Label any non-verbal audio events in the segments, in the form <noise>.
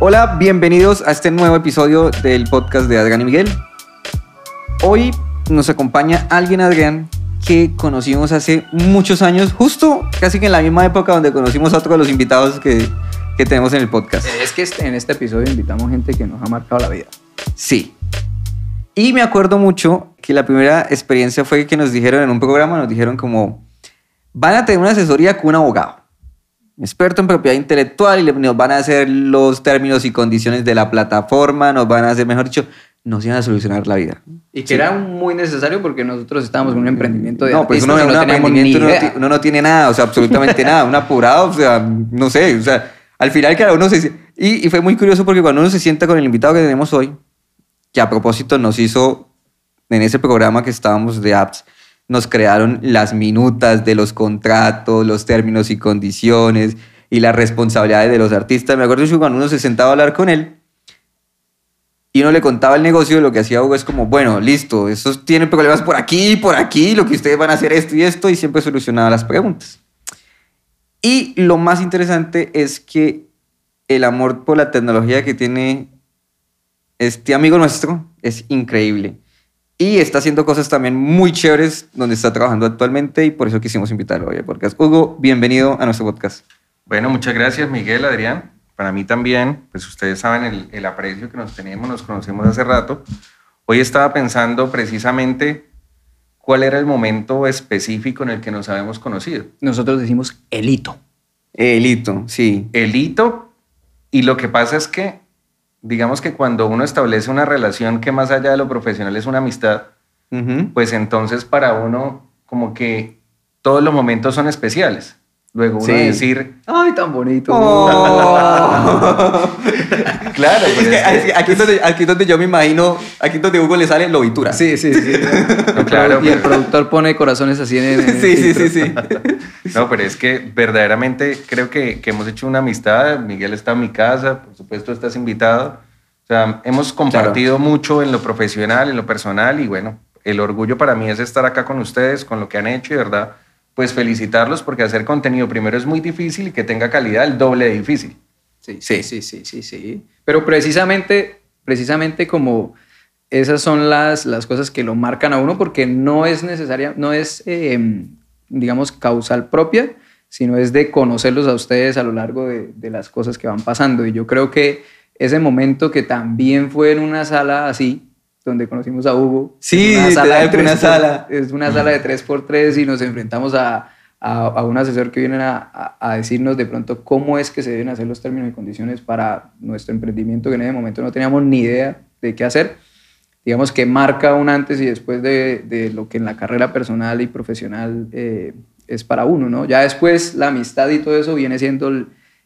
Hola, bienvenidos a este nuevo episodio del podcast de Adrián y Miguel. Hoy nos acompaña alguien, Adrián, que conocimos hace muchos años, justo casi que en la misma época donde conocimos a otro de los invitados que, que tenemos en el podcast. Es que este- en este episodio invitamos gente que nos ha marcado la vida. Sí. Y me acuerdo mucho que la primera experiencia fue que nos dijeron en un programa, nos dijeron como, van a tener una asesoría con un abogado, experto en propiedad intelectual, y nos van a hacer los términos y condiciones de la plataforma, nos van a hacer, mejor dicho, nos iban a solucionar la vida. Y que era muy necesario porque nosotros estábamos en un emprendimiento de No, pues uno, no emprendimiento, uno, uno no tiene nada, o sea, absolutamente nada, un apurado, o sea, no sé, o sea, al final cada uno se... Y, y fue muy curioso porque cuando uno se sienta con el invitado que tenemos hoy, que a propósito nos hizo en ese programa que estábamos de apps, nos crearon las minutas de los contratos, los términos y condiciones y las responsabilidades de los artistas. Me acuerdo que cuando uno se sentaba a hablar con él y uno le contaba el negocio, lo que hacía Hugo es como, bueno, listo, estos tienen problemas por aquí, por aquí, lo que ustedes van a hacer esto y esto, y siempre solucionaba las preguntas. Y lo más interesante es que el amor por la tecnología que tiene este amigo nuestro es increíble. Y está haciendo cosas también muy chéveres donde está trabajando actualmente y por eso quisimos invitarlo hoy al podcast. Hugo, bienvenido a nuestro podcast. Bueno, muchas gracias Miguel, Adrián. Para mí también, pues ustedes saben el, el aprecio que nos tenemos, nos conocemos hace rato. Hoy estaba pensando precisamente cuál era el momento específico en el que nos habíamos conocido. Nosotros decimos el hito. Elito, sí. El hito, y lo que pasa es que, digamos que cuando uno establece una relación que más allá de lo profesional es una amistad, pues entonces para uno como que todos los momentos son especiales. Luego uno Sí. decir, Ay, tan bonito. Oh. <laughs> claro, Es pues que es que- aquí, es donde, aquí donde yo me imagino, aquí es donde Hugo le sale lobitura. Sí, sí, sí. No, claro, y el pero- productor pone corazones así en el. en el sí, sí, sí, sí. <laughs> No, pero es que verdaderamente creo que, que hemos hecho una amistad. Miguel está en mi casa, por supuesto estás invitado. O sea, hemos compartido mucho en lo profesional, en lo personal y bueno, el orgullo para mí es estar acá con ustedes, con lo que han hecho y de verdad, pues felicitarlos porque hacer contenido primero es muy difícil y que tenga calidad el doble de difícil. Sí, sí, sí, sí, sí, sí. Pero precisamente, precisamente como esas son las, las cosas que lo marcan a uno, porque no es necesaria, no es, eh, digamos, causal propia, sino es de conocerlos a ustedes a lo largo de, de las cosas que van pasando. Y yo creo que ese momento que también fue en una sala así, donde conocimos a Hugo. Sí, en literal, de una tres por- sala. Es una sala de 3x3 y nos enfrentamos a, a, un asesor que viene a, a- decirnos de pronto cómo es que se deben hacer los términos y condiciones para nuestro emprendimiento, que en ese momento no teníamos ni idea de qué hacer. Digamos que marca un antes y después de, de lo que en la carrera personal y profesional eh, es para uno, ¿no? Ya después la amistad y todo eso viene siendo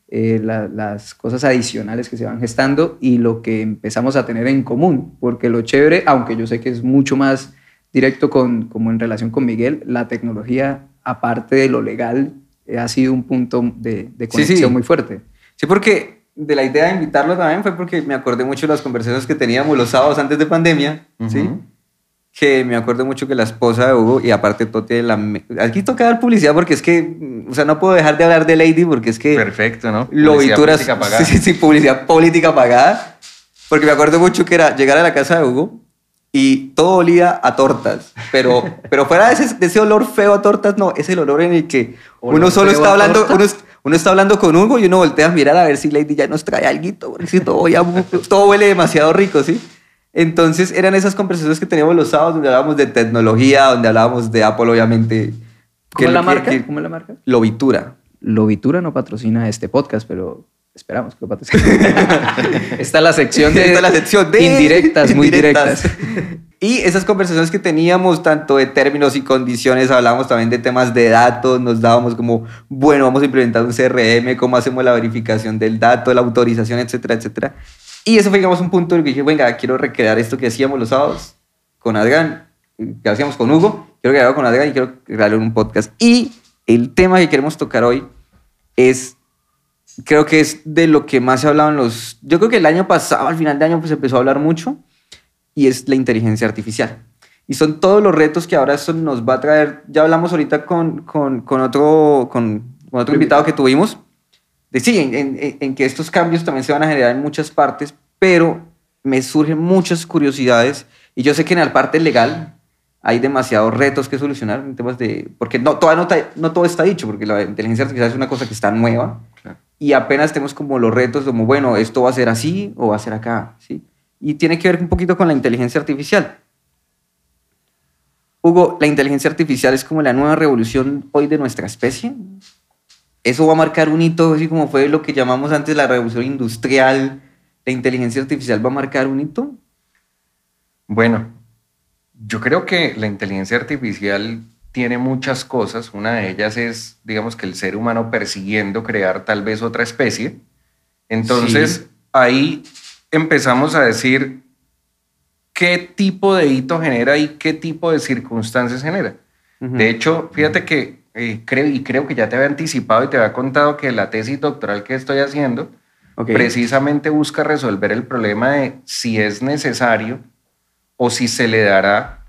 eh, la- las cosas adicionales que se van gestando y lo que empezamos a tener en común, porque lo chévere, aunque yo sé que es mucho más directo con, como en relación con Miguel, la tecnología, aparte de lo legal, eh, ha sido un punto de, de Sí, conexión sí. muy fuerte. Sí, porque de la idea de invitarlo también fue porque me acordé mucho de las conversaciones que teníamos los sábados antes de pandemia, ¿sí? Ujú. Que me acuerdo mucho que la esposa de Hugo, y aparte Tote, la... aquí toca dar publicidad porque es que, mm, o sea, no puedo dejar de hablar de Lady porque es que... Perfecto, ¿no? Publicidad política <laughs> pagada. Sí, sí, sí, publicidad política pagada. Porque me acuerdo mucho que era llegar a la casa de Hugo y todo olía a tortas. Pero, <laughs> pero fuera de ese, de ese olor feo a tortas, no, es el olor en el que ¿Olor uno solo está hablando, uno, uno está hablando con Hugo y uno voltea a mirar a ver si Lady ya nos trae algo, porque si todo, ya- <laughs> todo huele demasiado rico, ¿sí? Entonces eran esas conversaciones que teníamos los sábados donde hablábamos de tecnología, donde hablábamos de Apple, obviamente. ¿Cómo que es la marca? que- ¿Cómo es la marca? Lobitura. Lobitura no patrocina este podcast, pero esperamos que lo. <laughs> Está la sección de, Esta es la sección de indirectas, muy indirectas. directas. Y esas conversaciones que teníamos, tanto de términos y condiciones, hablábamos también de temas de datos, nos dábamos como, bueno, vamos a implementar un CRM, cómo hacemos la verificación del dato, la autorización, etcétera, etcétera. Y eso fue, digamos, un punto en el que dije, venga, quiero recrear esto que hacíamos los sábados con Adrián, que hacíamos con Hugo, quiero crearlo con Adrián y quiero crearlo en un podcast. Y el tema que queremos tocar hoy es creo que es de lo que más se ha hablado en los... Yo creo que el año pasado, al final de año, pues se empezó a hablar mucho y es la inteligencia artificial. Y son todos los retos que ahora eso nos va a traer. Ya hablamos ahorita con, con, con otro, con, con otro invitado que tuvimos de sí, en, en, que estos cambios también se van a generar en muchas partes, pero me surgen muchas curiosidades y yo sé que en la parte legal hay demasiados retos que solucionar en temas de... Porque no, todavía no, no todo está dicho, porque la inteligencia artificial es una cosa que está nueva y apenas tenemos como los retos como, bueno, esto va a ser así o va a ser acá, ¿sí? Y tiene que ver un poquito con la inteligencia artificial. Hugo, ¿la inteligencia artificial es como la nueva revolución hoy de nuestra especie? ¿Eso va a marcar un hito, así como fue lo que llamamos antes la revolución industrial? ¿La inteligencia artificial va a marcar un hito? Bueno, yo creo que la inteligencia artificial tiene muchas cosas. Una de ellas es, digamos, que el ser humano persiguiendo crear tal vez otra especie. Entonces, ahí empezamos a decir qué tipo de hito genera y qué tipo de circunstancias genera. De hecho, fíjate que eh, creo, y creo que ya te había anticipado y te había contado que la tesis doctoral que estoy haciendo precisamente busca resolver el problema de si es necesario o si se le dará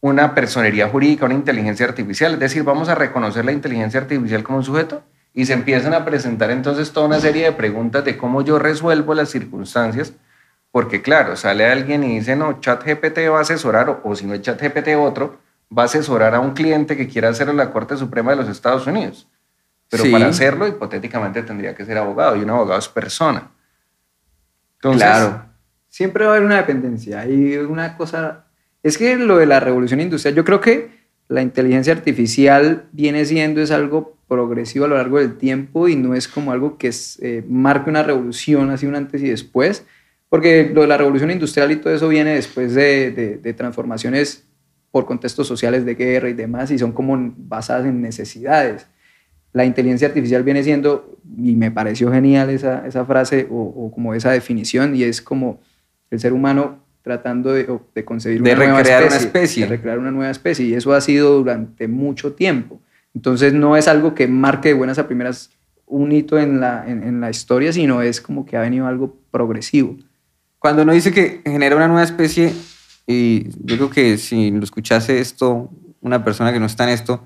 una personería jurídica, una inteligencia artificial. Es decir, vamos a reconocer la inteligencia artificial como un sujeto y se empiezan a presentar entonces toda una serie de preguntas de cómo yo resuelvo las circunstancias. Porque claro, sale alguien y dice, no, ChatGPT va a asesorar, o, si no es ChatGPT otro, va a asesorar a un cliente que quiera hacerlo en la Corte Suprema de los Estados Unidos. Pero para hacerlo, hipotéticamente tendría que ser abogado, y un abogado es persona. claro siempre va a haber una dependencia. Y una cosa, es que lo de la revolución industrial, yo creo que la inteligencia artificial viene siendo es algo progresivo a lo largo del tiempo y no es como algo que eh, marque una revolución, así un antes y después, porque lo de la revolución industrial y todo eso viene después de, transformaciones por contextos sociales de guerra y demás, y son como basadas en necesidades. La inteligencia artificial viene siendo, y me pareció genial esa, frase o como esa definición, y es como el ser humano tratando de, de concebir una nueva especie, una especie. De recrear una nueva especie. Y eso ha sido durante mucho tiempo. Entonces no es algo que marque de buenas a primeras un hito en la, en, la historia, sino es como que ha venido algo progresivo. Cuando uno dice que genera una nueva especie, y yo creo que si lo escuchase esto una persona que no está en esto,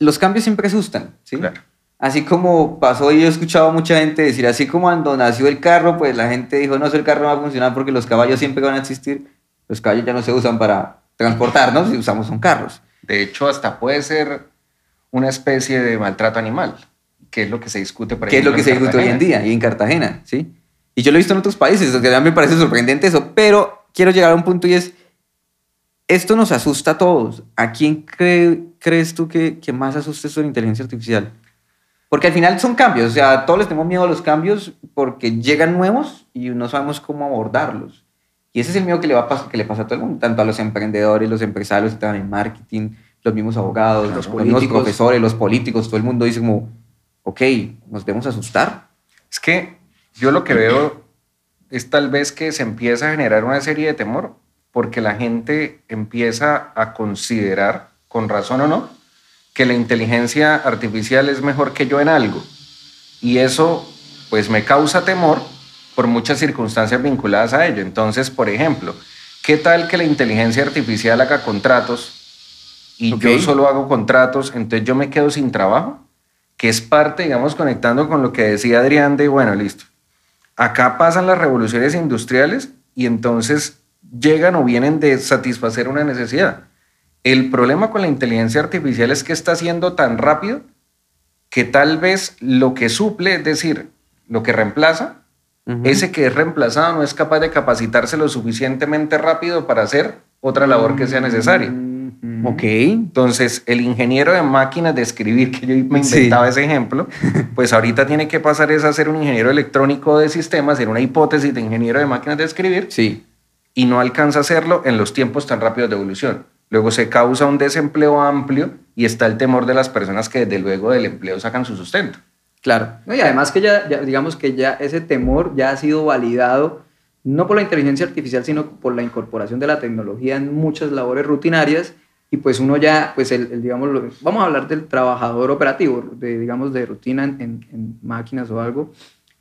los cambios siempre asustan, ¿sí? Claro así como pasó y yo he escuchado a mucha gente decir, así como cuando nació el carro, pues la gente dijo, no, el carro no va a funcionar porque los caballos siempre van a existir. Los caballos ya no se usan para transportarnos y usamos son carros. De hecho, hasta puede ser una especie de maltrato animal, que es lo que se discute, por ¿Qué es lo que se discute hoy en día y en Cartagena, ¿sí? Y yo lo he visto en otros países, que a mí me parece sorprendente eso, pero quiero llegar a un punto y es, esto nos asusta a todos. ¿A quién crees tú que, que más asusta esto de la inteligencia artificial? Porque al final son cambios, o sea, todos les tenemos miedo a los cambios porque llegan nuevos y no sabemos cómo abordarlos. Y ese es el miedo que le, va a que le pasa a todo el mundo, tanto a los emprendedores, los empresarios que están en marketing, los mismos abogados, los, mismos profesores, los políticos, todo el mundo dice como, ok, nos debemos asustar. Es que yo lo que veo es tal vez que se empieza a generar una serie de temor porque la gente empieza a considerar, con razón o no, que la inteligencia artificial es mejor que yo en algo. Y eso pues me causa temor por muchas circunstancias vinculadas a ello. Entonces, por ejemplo, ¿qué tal que la inteligencia artificial haga contratos y yo solo hago contratos, entonces yo me quedo sin trabajo? Que es parte, digamos, conectando con lo que decía Adrián de, bueno, listo. Acá pasan las revoluciones industriales y entonces llegan o vienen de satisfacer una necesidad. El problema con la inteligencia artificial es que está siendo tan rápido que tal vez lo que suple, es decir, lo que reemplaza, ese que es reemplazado no es capaz de capacitarse lo suficientemente rápido para hacer otra labor que sea necesaria. Ok. Entonces, el ingeniero de máquinas de escribir, que yo me inventaba ese ejemplo, pues ahorita tiene que pasar es a ser un ingeniero electrónico de sistemas, en una hipótesis de ingeniero de máquinas de escribir. Sí. Y no alcanza a hacerlo en los tiempos tan rápidos de evolución. Luego se causa un desempleo amplio y está el temor de las personas que desde luego del empleo sacan su sustento. Claro. y además que ya, digamos que ya ese temor ya ha sido validado no por la inteligencia artificial, sino por la incorporación de la tecnología en muchas labores rutinarias y pues uno ya, pues el, digamos, vamos a hablar del trabajador operativo, de, digamos, de rutina en, en máquinas o algo,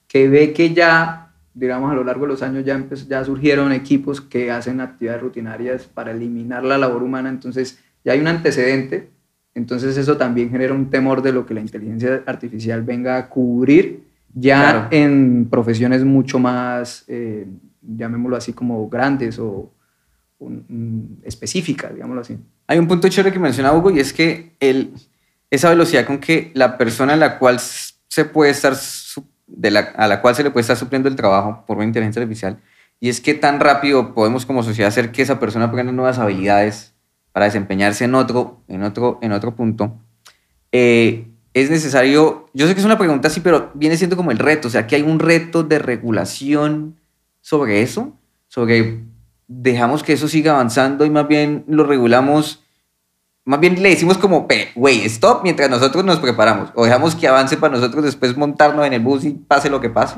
que ve que ya digamos, a lo largo de los años ya, ya surgieron equipos que hacen actividades rutinarias para eliminar la labor humana, entonces ya hay un antecedente Entonces eso también genera un temor de lo que la inteligencia artificial venga a cubrir ya Claro. en profesiones mucho más, eh, llamémoslo así, como grandes o un- un- específicas, digámoslo así. Hay un punto chévere que menciona Hugo y es que el, esa velocidad con que la persona a la cual se puede estar de la, a la cual se le puede estar supliendo el trabajo por una inteligencia artificial. Y es que tan rápido podemos como sociedad hacer que esa persona aprenda nuevas habilidades para desempeñarse en otro en otro en otro punto. Eh, es necesario yo sé que es una pregunta así pero viene siendo como el reto. O sea que hay un reto de regulación sobre eso sobre dejamos que eso siga avanzando y más bien lo regulamos, más bien le decimos como, "Pe- güey, stop mientras nosotros nos preparamos, o dejamos que avance para nosotros después montarnos en el bus y pase lo que pase.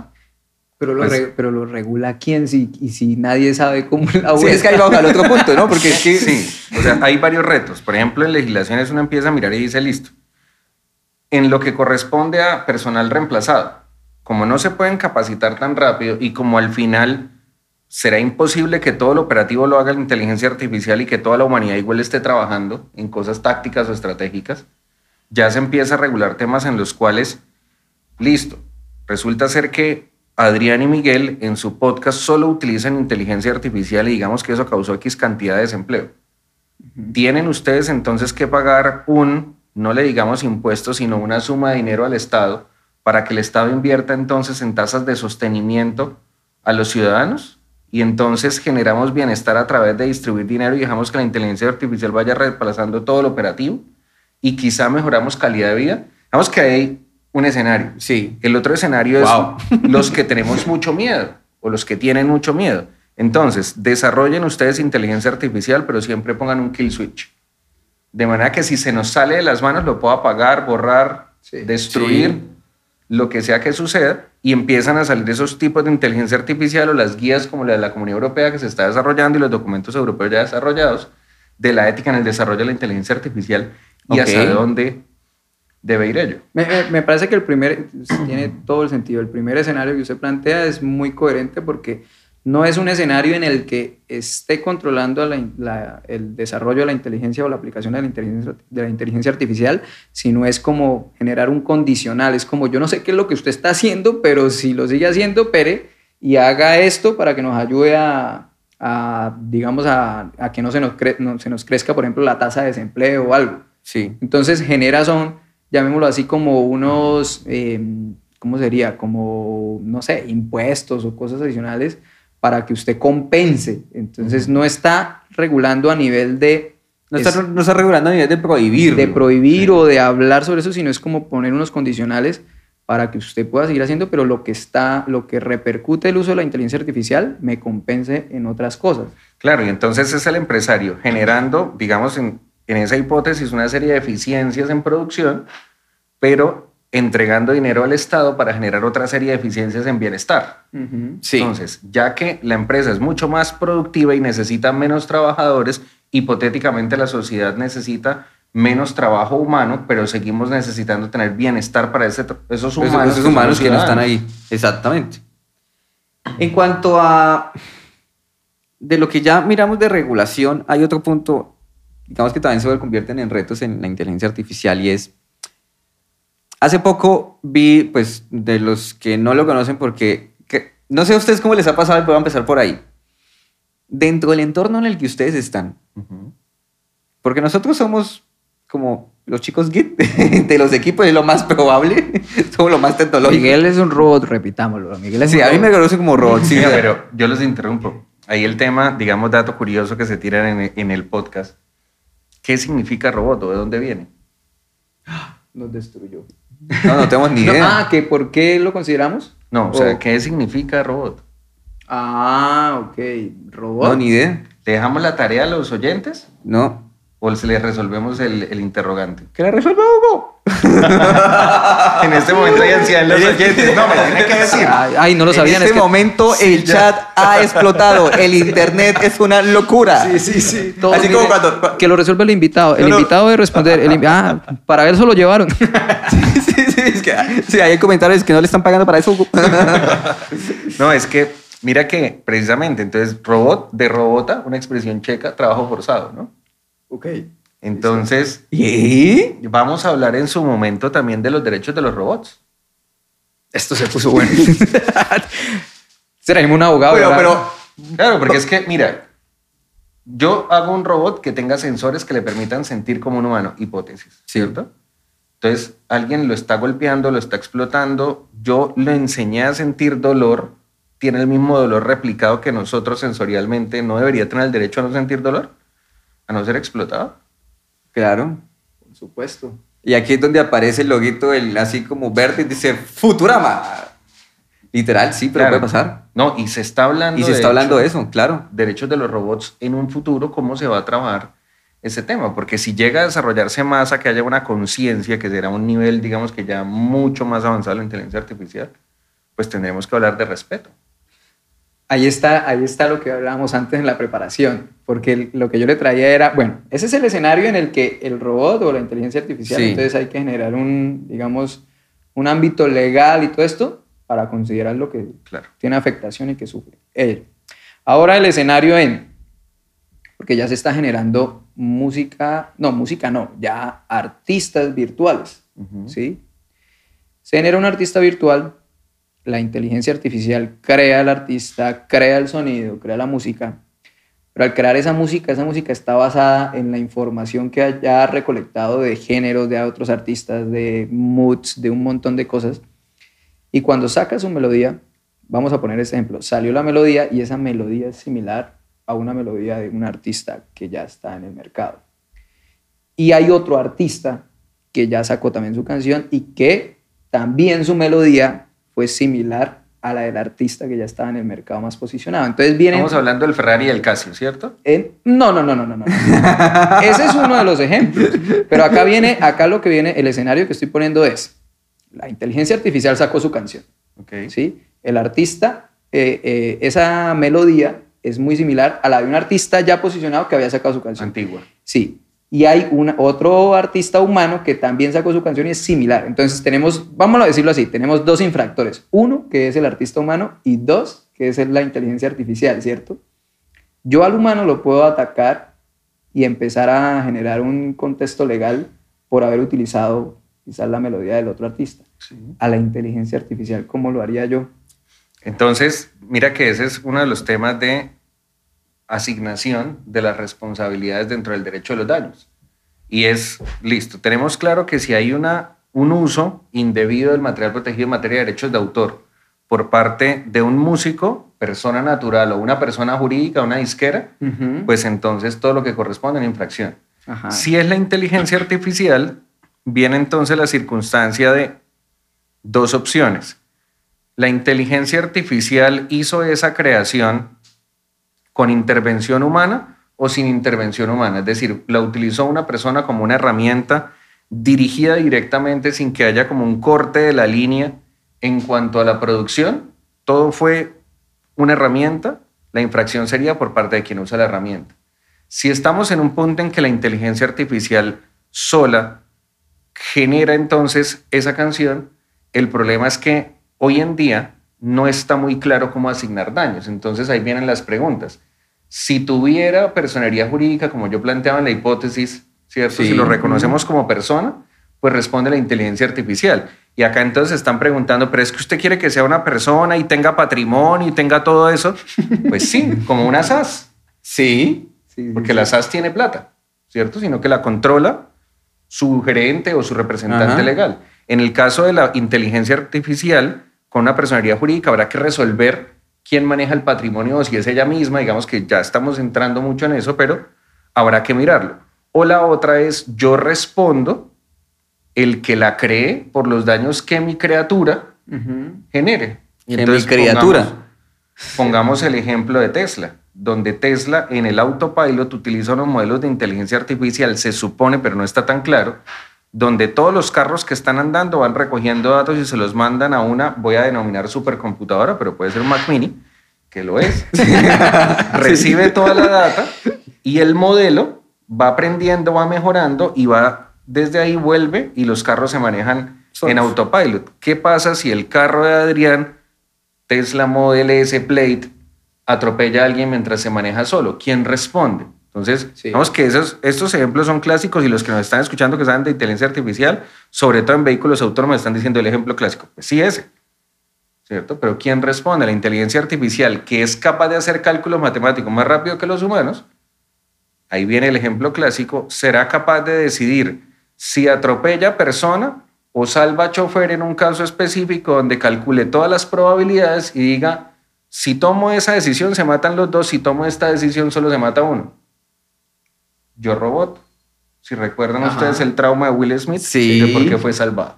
Pero lo, Pues- re- pero lo regula quién si, y si nadie sabe cómo la Sí, es que ahí vamos al otro punto, ¿no? Porque es que... Sí, o sea, hay varios retos. Por ejemplo, en legislaciones uno empieza a mirar y dice, listo, en lo que corresponde a personal reemplazado, como no se pueden capacitar tan rápido y como al final será imposible que todo el operativo lo haga la inteligencia artificial y que toda la humanidad igual esté trabajando en cosas tácticas o estratégicas, ya se empieza a regular temas en los cuales, listo, resulta ser que Adrián y Miguel en su podcast solo utilizan inteligencia artificial y digamos que eso causó X cantidad de desempleo. Tienen ustedes entonces que pagar un, no le digamos impuestos, sino una suma de dinero al Estado para que el Estado invierta entonces en tasas de sostenimiento a los ciudadanos y entonces generamos bienestar a través de distribuir dinero y dejamos que la inteligencia artificial vaya reemplazando todo el operativo y quizá mejoramos calidad de vida. Digamos que hay un escenario. Sí. El otro escenario Wow. es <laughs> los que tenemos mucho miedo o los que tienen mucho miedo. Entonces, desarrollen ustedes inteligencia artificial, pero siempre pongan un kill switch. De manera que si se nos sale de las manos, lo puedo apagar, borrar, Sí. destruir, Sí. Lo que sea que suceda, y empiezan a salir esos tipos de inteligencia artificial o las guías como la de la Comunidad Europea que se está desarrollando y los documentos europeos ya desarrollados de la ética en el desarrollo de la inteligencia artificial y hasta dónde debe ir ello. Me- me parece que el primer, tiene todo el sentido, el primer escenario que usted plantea es muy coherente porque no es un escenario en el que esté controlando la in- la- el desarrollo de la inteligencia o la aplicación de la, inteligencia, de la inteligencia artificial, sino es como generar un condicional, es como yo no sé qué es lo que usted está haciendo, pero si lo sigue haciendo, pere y haga esto para que nos ayude a, a, digamos, a, a que no se, nos cre- no se nos crezca, por ejemplo, la tasa de desempleo o algo. Sí. Entonces genera son, llamémoslo así, como unos, eh, ¿cómo sería? Como, no sé, impuestos o cosas adicionales para que usted compense. Entonces no está regulando a nivel de, No es- está, no está regulando a nivel de prohibir. de prohibir o de hablar sobre eso, sino es como poner unos condicionales para que usted pueda seguir haciendo, pero lo que está, lo que repercute el uso de la inteligencia artificial me compense en otras cosas. Claro, y entonces es el empresario generando, digamos, en, en esa hipótesis, una serie de eficiencias en producción, pero entregando dinero al Estado para generar otra serie de eficiencias en bienestar. Sí. Entonces, ya que la empresa es mucho más productiva y necesita menos trabajadores, hipotéticamente la sociedad necesita menos trabajo humano, pero seguimos necesitando tener bienestar para ese esos humanos, esos son humanos los que no están ahí. Exactamente. En cuanto a de lo que ya miramos de regulación, hay otro punto, digamos que también se convierten en retos en la inteligencia artificial y es, hace poco vi, pues, de los que no lo conocen porque, que- no sé a ustedes cómo les ha pasado, pero voy a empezar por ahí. Dentro del entorno en el que ustedes están, porque nosotros somos como los chicos Git <laughs> de los equipos, es lo más probable, <laughs> somos lo más tecnológico. Miguel es un robot, repitámoslo. Miguel es Sí, a mí me robot. conoce como robot. Sí, Mira, pero yo los interrumpo. Ahí el tema, digamos, dato curioso que se tiran en, en el podcast. ¿Qué significa robot o de dónde viene? Nos destruyó. No, no tenemos ni No, idea. ah, ¿que ¿por qué lo consideramos? No, o sea, O- ¿qué significa robot? Ah, ok. Robot. no, ni idea. ¿Le dejamos la tarea a los oyentes No. O se les resolvemos el, el interrogante? Que la resuelva Hugo. <laughs> En este momento hay ancianos los oyentes. No, me tiene que decir. Ay, ay, no lo sabían. en es este que- momento el chat ha explotado. El internet es una locura. Sí, sí, sí. Así como cuando- cu- Que lo resuelve el invitado. El No, no. invitado debe responder. El invi- ah, para eso lo llevaron. <laughs> Sí, sí, sí, es que, sí, hay comentarios que no le están pagando para eso, Hugo. <laughs> No, es que, mira que precisamente, entonces, robot, de robota, una expresión checa, trabajo forzado, ¿no? Ok. Entonces, ¿Y? vamos a hablar en su momento también de los derechos de los robots. Esto se puso bueno. <laughs> Será un abogado. Pero, pero, Claro, porque es que, mira, yo hago un robot que tenga sensores que le permitan sentir como un humano, hipótesis. ¿cierto? Entonces, alguien lo está golpeando, lo está explotando, yo le enseñé a sentir dolor, tiene el mismo dolor replicado que nosotros sensorialmente, ¿no debería tener el derecho a no sentir dolor? ¿A no ser explotado? claro. Por supuesto. Y aquí es donde aparece el loguito, el, así como verde, y dice Futurama. Literal, sí, pero Claro. puede pasar. No, y se está hablando Y se de está hablando de eso, claro. derechos de los robots en un futuro, cómo se va a trabajar ese tema, porque si llega a desarrollarse más a que haya una conciencia, que será un nivel, digamos que ya mucho más avanzado la inteligencia artificial, pues tendremos que hablar de respeto. Ahí está, ahí está lo que hablábamos antes en la preparación, porque el- lo que yo le traía era, bueno, ese es el escenario en el que el robot o la inteligencia artificial, Sí. entonces hay que generar un, digamos, un ámbito legal y todo esto para considerar lo que Claro. tiene afectación y que sufre. ello. Ahora el escenario en, porque ya se está generando música, no, música no, ya artistas virtuales, Ujú. ¿sí? Se genera un artista virtual, la inteligencia artificial crea al artista, crea el sonido, crea la música, pero al crear esa música, esa música está basada en la información que haya recolectado de géneros, de otros artistas, de moods, de un montón de cosas. Y cuando saca su melodía, vamos a poner este ejemplo, salió la melodía y esa melodía es similar a una melodía de un artista que ya está en el mercado. Y hay otro artista que ya sacó también su canción y que también su melodía fue similar a la del artista que ya estaba en el mercado más posicionado. Entonces vienen... Estamos hablando del Ferrari y el Casio, ¿cierto? en- no, no, no, no, no, no. <laughs> Ese es uno de los ejemplos. Pero acá viene, acá lo que viene, el escenario que estoy poniendo es, la inteligencia artificial sacó su canción. Ok. ¿sí? El artista, eh, eh, esa melodía es muy similar a la de un artista ya posicionado que había sacado su canción. Antigua. Sí. Y hay una, otro artista humano que también sacó su canción y es similar. Entonces tenemos, vamos a decirlo así, tenemos dos infractores. Uno, que es el artista humano, y dos, que es la inteligencia artificial, ¿cierto? Yo al humano lo puedo atacar y empezar a generar un contexto legal por haber utilizado quizás la melodía del otro artista. A la inteligencia artificial, ¿cómo lo haría yo? Entonces, mira que ese es uno de los temas de asignación de las responsabilidades dentro del derecho de los daños. Y es, listo, tenemos claro que si hay una, un uso indebido del material protegido en materia de derechos de autor por parte de un músico, persona natural o una persona jurídica, una disquera, pues entonces todo lo que corresponde a una infracción. Ajá. Si es la inteligencia artificial, viene entonces la circunstancia de dos opciones. La inteligencia artificial hizo esa creación con intervención humana o sin intervención humana. Es decir, la utilizó una persona como una herramienta dirigida directamente sin que haya como un corte de la línea en cuanto a la producción. Todo fue una herramienta. La infracción sería por parte de quien usa la herramienta. Si estamos en un punto en que la inteligencia artificial sola genera entonces esa canción, el problema es que hoy en día no está muy claro cómo asignar daños. Entonces ahí vienen las preguntas. Si tuviera personería jurídica, como yo planteaba en la hipótesis, ¿cierto? Sí. Si lo reconocemos como persona, pues responde la inteligencia artificial. Y acá entonces están preguntando, pero es que usted quiere que sea una persona y tenga patrimonio y tenga todo eso. Pues sí, como una SAS. Sí. Sí, Porque sí. la SAS tiene plata, ¿cierto? Sino que la controla su gerente o su representante Ajá. legal. En el caso de la inteligencia artificial, con una personería jurídica habrá que resolver quién maneja el patrimonio o si es ella misma, digamos que ya estamos entrando mucho en eso, pero habrá que mirarlo. O la otra es yo respondo el que la cree por los daños que mi criatura genere. Y mi criatura. Pongamos, pongamos el ejemplo de Tesla, donde Tesla en el autopilot utiliza unos modelos de inteligencia artificial, se supone, pero no está tan claro, donde todos los carros que están andando van recogiendo datos y se los mandan a una, voy a denominar supercomputadora, pero puede ser un Mac Mini, que lo es. <laughs> <laughs> Recibe toda la data y el modelo va aprendiendo, va mejorando y va desde ahí vuelve y los carros se manejan Solos. en autopilot. ¿Qué pasa si el carro de Adrián, Tesla Model S Plate, atropella a alguien mientras se maneja solo? ¿Quién responde? Entonces, Sí. vamos que esos, estos ejemplos son clásicos y los que nos están escuchando que saben de inteligencia artificial, sobre todo en vehículos autónomos, están diciendo el ejemplo clásico. Pues sí, ese. ¿Cierto? Pero ¿quién responde? La inteligencia artificial, que es capaz de hacer cálculos matemáticos más rápido que los humanos, ahí viene el ejemplo clásico, será capaz de decidir si atropella persona o salva chofer en un caso específico donde calcule todas las probabilidades y diga, si tomo esa decisión se matan los dos, si tomo esta decisión solo se mata uno. Yo robot. Si recuerdan Ajá. ustedes el trauma de Will Smith, Sí. de por qué fue salvado.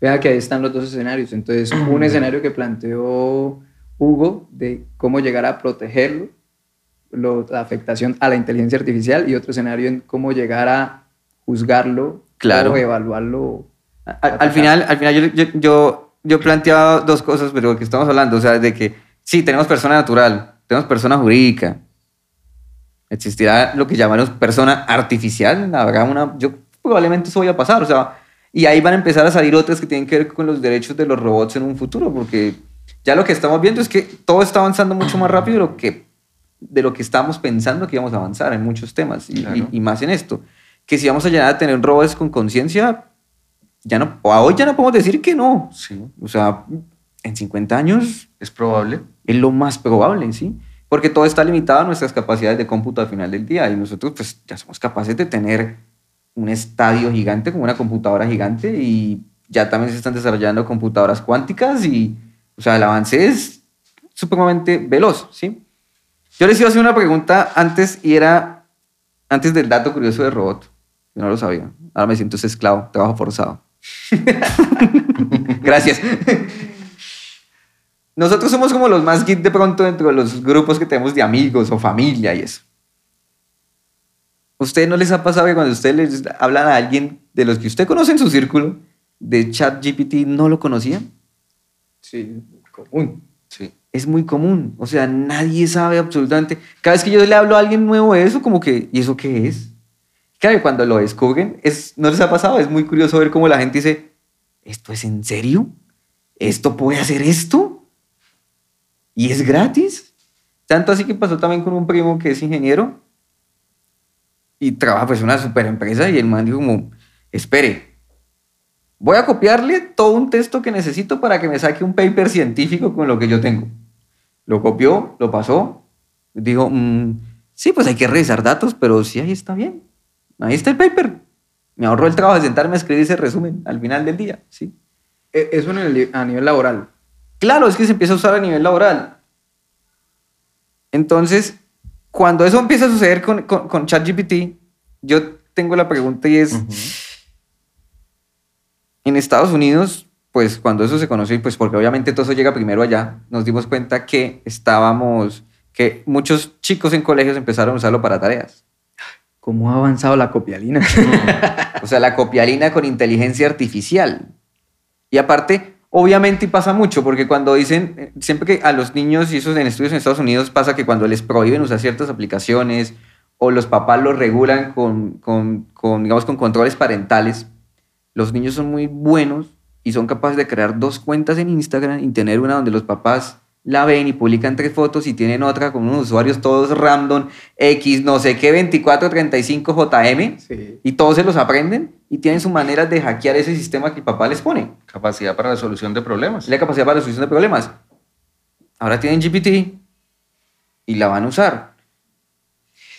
Vea que ahí están los dos escenarios. Entonces, <clears throat> un escenario que planteó Hugo de cómo llegar a protegerlo, lo- la afectación a la inteligencia artificial, y otro escenario en cómo llegar a juzgarlo Claro. o evaluarlo. Al, al final, al final yo, yo, yo, yo planteaba dos cosas, pero que estamos hablando, o sea, de que sí, tenemos persona natural, tenemos persona jurídica. Existirá lo que llamamos persona artificial, habrá una, yo probablemente eso vaya a pasar, o sea, y ahí van a empezar a salir otras que tienen que ver con los derechos de los robots en un futuro, porque ya lo que estamos viendo es que todo está avanzando mucho más rápido de lo que, de lo que estábamos pensando que íbamos a avanzar en muchos temas, y, Claro. y- y más en esto. Que si vamos a llegar a tener robots con conciencia, ya no, hoy ya no podemos decir que no. Sí, O sea, en 50 años es probable. es lo más probable, ¿sí? Porque todo está limitado a nuestras capacidades de cómputo al final del día y nosotros pues ya somos capaces de tener un estadio gigante como una computadora gigante y ya también se están desarrollando computadoras cuánticas y, o sea, el avance es supremamente veloz, ¿sí? Yo les iba a hacer una pregunta antes y era antes del dato curioso de robot. Yo no lo sabía. Ahora me siento ese esclavo, trabajo forzado. <laughs> Gracias. Nosotros somos como los más geek de pronto dentro de los grupos que tenemos de amigos o familia y eso. ¿Usted no les ha pasado que cuando usted les hablan a alguien de los que usted conoce en su círculo de ChatGPT no lo conocían? Sí, común. Sí. Es muy común. O sea, nadie sabe absolutamente. Cada vez que yo le hablo a alguien nuevo de eso, como que, ¿y eso qué es? Claro, cuando lo descubren, es, ¿no les ha pasado? Es muy curioso ver cómo la gente dice, ¿esto es en serio? ¿Esto puede hacer esto? ¿Y es gratis? Tanto así que pasó también con un primo que es ingeniero y trabaja pues en una super empresa y el man dijo como, espere, voy a copiarle todo un texto que necesito para que me saque un paper científico con lo que yo tengo. Lo copió, lo pasó, dijo, "Mm, sí, pues hay que revisar datos, pero sí, ahí está bien. Ahí está el paper. Me ahorró el trabajo de sentarme a escribir ese resumen al final del día, sí. E- Eso a nivel laboral. Claro, es que se empieza a usar a nivel laboral. Entonces, cuando eso empieza a suceder con, con, con ChatGPT, yo tengo la pregunta y es, en Estados Unidos, pues cuando eso se conoció, y pues porque obviamente todo eso llega primero allá, nos dimos cuenta que estábamos, que muchos chicos en colegios empezaron a usarlo para tareas. ¿Cómo ha avanzado la copialina? <laughs> O sea, la copialina con inteligencia artificial. Y aparte, obviamente pasa mucho, porque cuando dicen, eh, siempre que a los niños, y eso en estudios en Estados Unidos pasa que cuando les prohíben usar ciertas aplicaciones o los papás los regulan con, con, con, digamos, con controles parentales, los niños son muy buenos y son capaces de crear dos cuentas en Instagram y tener una donde los papás la ven y publican tres fotos y tienen otra con unos usuarios todos random, X, no sé qué, 2435JM, Sí. y todos se los aprenden y tienen su manera de hackear ese sistema que el papá les pone. Capacidad para la solución de problemas. La capacidad para la solución de problemas. Ahora tienen GPT y la van a usar.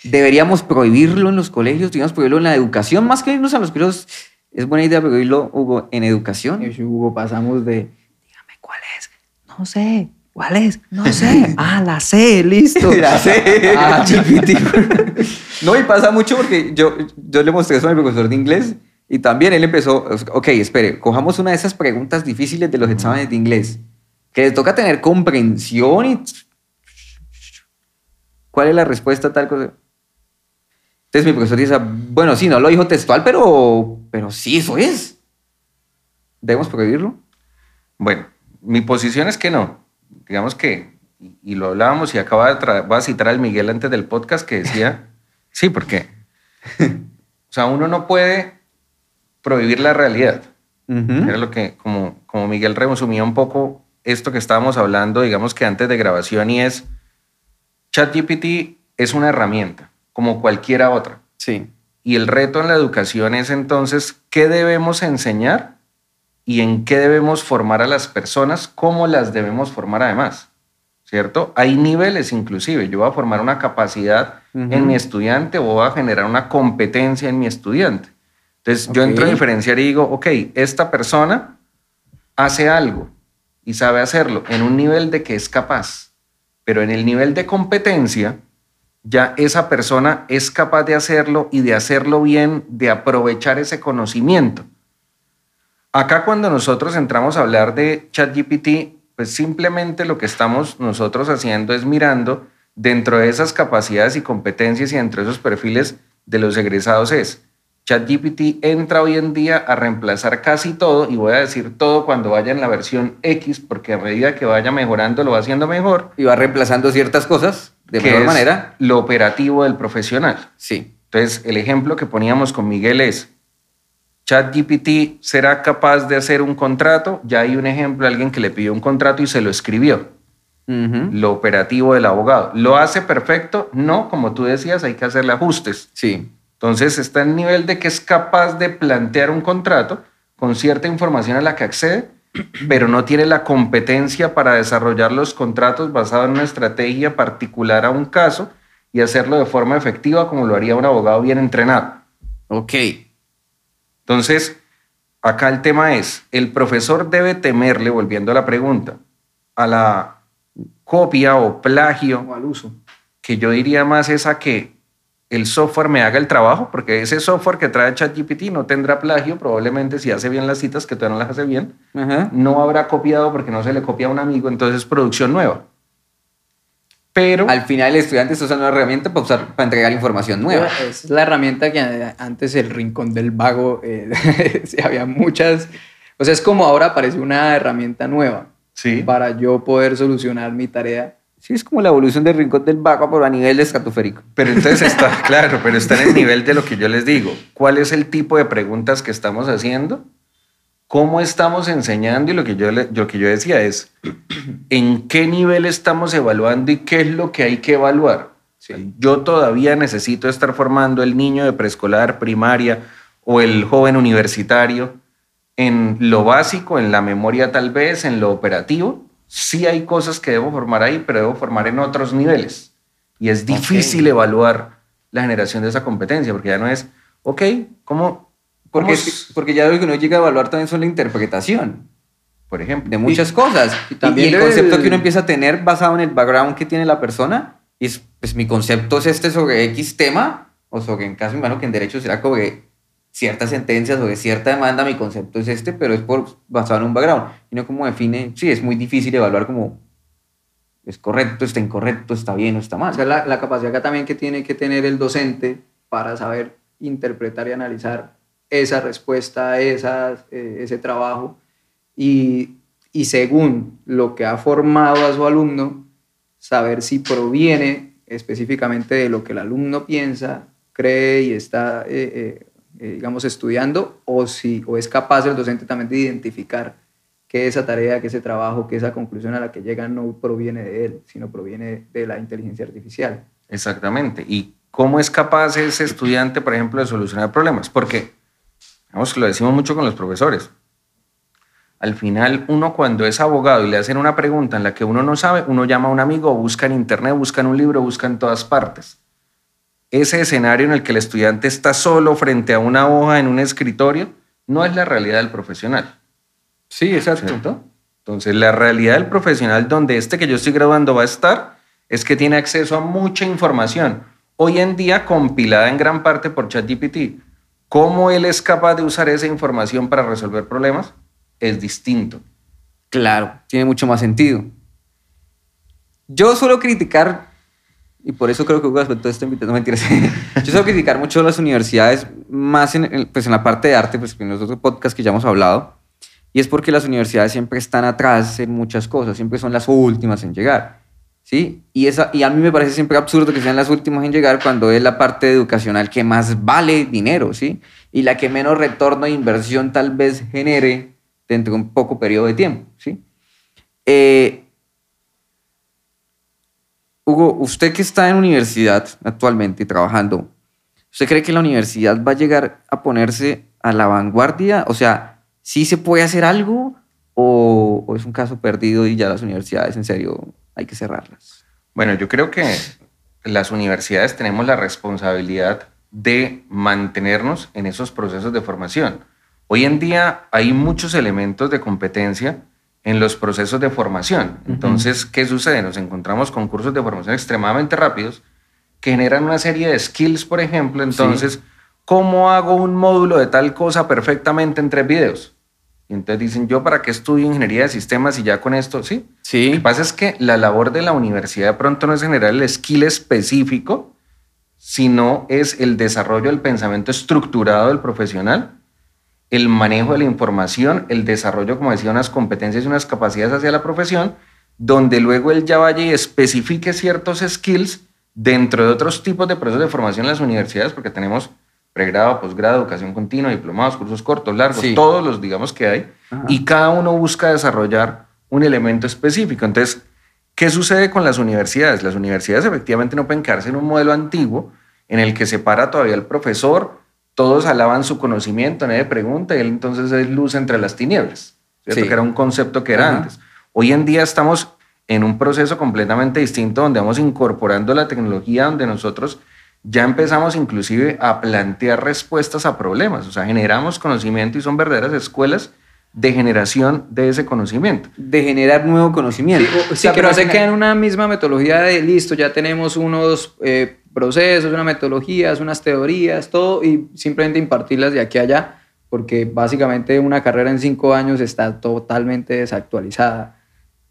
Deberíamos prohibirlo en los colegios, deberíamos prohibirlo en la educación, más que irnos a los colegios. Es buena idea prohibirlo, Hugo, en educación. Y Hugo, pasamos de, dígame cuál es. No sé. ¿Cuál es? No <laughs> sé. Ah, la sé, listo. La sé. Ah, <laughs> GPT. No, y pasa mucho porque yo, yo le mostré eso a mi profesor de inglés y también él empezó, ok, espere, cojamos una de esas preguntas difíciles de los exámenes de inglés, que les toca tener comprensión y... ¿Cuál es la respuesta a tal cosa? Entonces mi profesor dice, bueno, sí, no lo dijo textual, pero, pero sí, eso es. ¿Debemos prohibirlo? Bueno, mi posición es que no. Digamos que, y, lo hablábamos y acaba de voy a citar al Miguel antes del podcast que decía, <laughs> sí, porque, <laughs> o sea, uno no puede prohibir la realidad. Ujú. Era lo que, como, como Miguel resumía un poco esto que estábamos hablando, digamos que antes de grabación, y es, ChatGPT es una herramienta. como cualquiera otra. Sí. Y el reto en la educación es entonces qué debemos enseñar y en qué debemos formar a las personas, cómo las debemos formar además. ¿Cierto? Hay niveles inclusive. Yo voy a formar una capacidad en mi estudiante o voy a generar una competencia en mi estudiante. Entonces yo entro a diferenciar y digo, ok, esta persona hace algo y sabe hacerlo en un nivel de que es capaz, pero en el nivel de competencia, ya esa persona es capaz de hacerlo y de hacerlo bien, de aprovechar ese conocimiento. Acá cuando nosotros entramos a hablar de ChatGPT, pues simplemente lo que estamos nosotros haciendo es mirando dentro de esas capacidades y competencias y dentro de esos perfiles de los egresados es, ChatGPT entra hoy en día a reemplazar casi todo, y voy a decir todo cuando vaya en la versión X, porque a medida que vaya mejorando lo va haciendo mejor. Y va reemplazando ciertas cosas de mejor manera. Lo operativo del profesional. Sí. Entonces, el ejemplo que poníamos con Miguel es, ChatGPT será capaz de hacer un contrato. Ya hay un ejemplo, alguien que le pidió un contrato y se lo escribió. Lo operativo del abogado. ¿Lo hace perfecto? No, como tú decías, hay que hacerle ajustes. Sí. Entonces está en nivel de que es capaz de plantear un contrato con cierta información a la que accede, <clears throat> pero no tiene la competencia para desarrollar los contratos basado en una estrategia particular a un caso y hacerlo de forma efectiva como lo haría un abogado bien entrenado. Ok. Entonces, acá el tema es, el profesor debe temerle, volviendo a la pregunta, a la copia o plagio o al uso. Que yo diría más es a que el software me haga el trabajo, porque ese software que trae ChatGPT no tendrá plagio, probablemente si hace bien las citas, que todavía no las hace bien, no habrá copiado porque no se le copia a un amigo, entonces es producción nueva. Pero... Al final el estudiante está usando una herramienta para, usar, para entregar información nueva. Es la herramienta que antes el rincón del vago, eh, <laughs> había muchas... O sea, es como ahora aparece una herramienta nueva sí. para yo poder solucionar mi tarea Sí, es como la evolución del rincón del vago, pero a nivel estratosférico. Pero entonces está, <laughs> claro, pero está en el nivel de lo que yo les digo. ¿Cuál es el tipo de preguntas que estamos haciendo? ¿Cómo estamos enseñando? Y lo que yo, lo que yo decía es, ¿en qué nivel estamos evaluando y qué es lo que hay que evaluar? Yo todavía necesito estar formando el niño de preescolar, primaria o el joven universitario en lo básico, en la memoria tal vez, en lo operativo, sí hay cosas que debo formar ahí, pero debo formar en otros niveles. Y es difícil evaluar la generación de esa competencia, porque ya no es, ok, ¿cómo? Porque, porque ya lo que uno llega a evaluar también son la interpretación, por ejemplo, de muchas cosas. Y, también el concepto que uno empieza a tener basado en el background que tiene la persona, y es, pues mi concepto es este sobre X tema, o sobre, en caso, imagino que en derecho será como que ciertas sentencias o de cierta demanda, mi concepto es este, pero es por, basado en un background. Y no como define, sí, es muy difícil evaluar como es correcto, está incorrecto, está bien o está mal. O sea, la, la capacidad que también que tiene que tener el docente para saber interpretar y analizar esa respuesta, esa, eh, ese trabajo, y, y según lo que ha formado a su alumno, saber si proviene específicamente de lo que el alumno piensa, cree y está eh, eh, eh, digamos, estudiando o, si, o es capaz el docente también de identificar que esa tarea, que ese trabajo, que esa conclusión a la que llega no proviene de él, sino proviene de la inteligencia artificial. Exactamente. ¿Y cómo es capaz ese estudiante, por ejemplo, de solucionar problemas? Porque, digamos, lo decimos mucho con los profesores. Al final, uno cuando es abogado y le hacen una pregunta en la que uno no sabe, uno llama a un amigo, busca en internet, busca en un libro, busca en todas partes ese escenario en el que el estudiante está solo frente a una hoja en un escritorio, no es la realidad del profesional. Sí, exacto. Entonces, la realidad del profesional donde este que yo estoy graduando va a estar es que tiene acceso a mucha información, hoy en día compilada en gran parte por ChatGPT. ¿Cómo él es capaz de usar esa información para resolver problemas? Es distinto. Claro, tiene mucho más sentido. Yo suelo criticar y por eso creo que Hugo aceptó esta invitación. No mentiras. <laughs> Yo suelo criticar mucho las universidades, más en, pues en la parte de arte, pues en los otros podcasts que ya hemos hablado. Y es porque las universidades siempre están atrás en muchas cosas, siempre son las últimas en llegar. ¿Sí? Y, esa, y a mí me parece siempre absurdo que sean las últimas en llegar cuando es la parte educacional que más vale dinero, ¿sí? Y la que menos retorno de inversión tal vez genere dentro de un poco periodo de tiempo, ¿sí? Eh, Hugo, usted que está en universidad actualmente trabajando, ¿usted cree que la universidad va a llegar a ponerse a la vanguardia? O sea, ¿sí se puede hacer algo o es un caso perdido y ya las universidades en serio hay que cerrarlas? Bueno, yo creo que las universidades tenemos la responsabilidad de mantenernos en esos procesos de formación. Hoy en día hay muchos elementos de competencia en los procesos de formación. Entonces, ¿qué sucede? Nos encontramos con cursos de formación extremadamente rápidos que generan una serie de skills, por ejemplo. Entonces, ¿cómo hago un módulo de tal cosa perfectamente en tres videos? Y entonces dicen, ¿yo para qué estudio ingeniería de sistemas y ya con esto? Sí. Sí. Lo que pasa es que la labor de la universidad de pronto no es generar el skill específico, sino es el desarrollo del pensamiento estructurado del profesional el manejo de la información, el desarrollo, como decía, unas competencias y unas capacidades hacia la profesión, donde luego él ya vaya y especifique ciertos skills dentro de otros tipos de procesos de formación en las universidades, porque tenemos pregrado, posgrado, educación continua, diplomados, cursos cortos, largos, todos los digamos que hay, y cada uno busca desarrollar un elemento específico. Entonces, ¿qué sucede con las universidades? Las universidades efectivamente no pueden quedarse en un modelo antiguo en el que separa todavía el profesor todos alaban su conocimiento, nadie pregunta, y él entonces es luz entre las tinieblas, ¿cierto? Que era un concepto que era antes. Hoy en día estamos en un proceso completamente distinto donde vamos incorporando la tecnología, donde nosotros ya empezamos inclusive a plantear respuestas a problemas, o sea, generamos conocimiento y son verdaderas escuelas de generación de ese conocimiento. De generar nuevo conocimiento. Sí, que no se queda en una misma metodología de listo, ya tenemos unos eh, procesos, unas metodologías, unas teorías, todo, y simplemente impartirlas de aquí a allá, porque básicamente una carrera en cinco años está totalmente desactualizada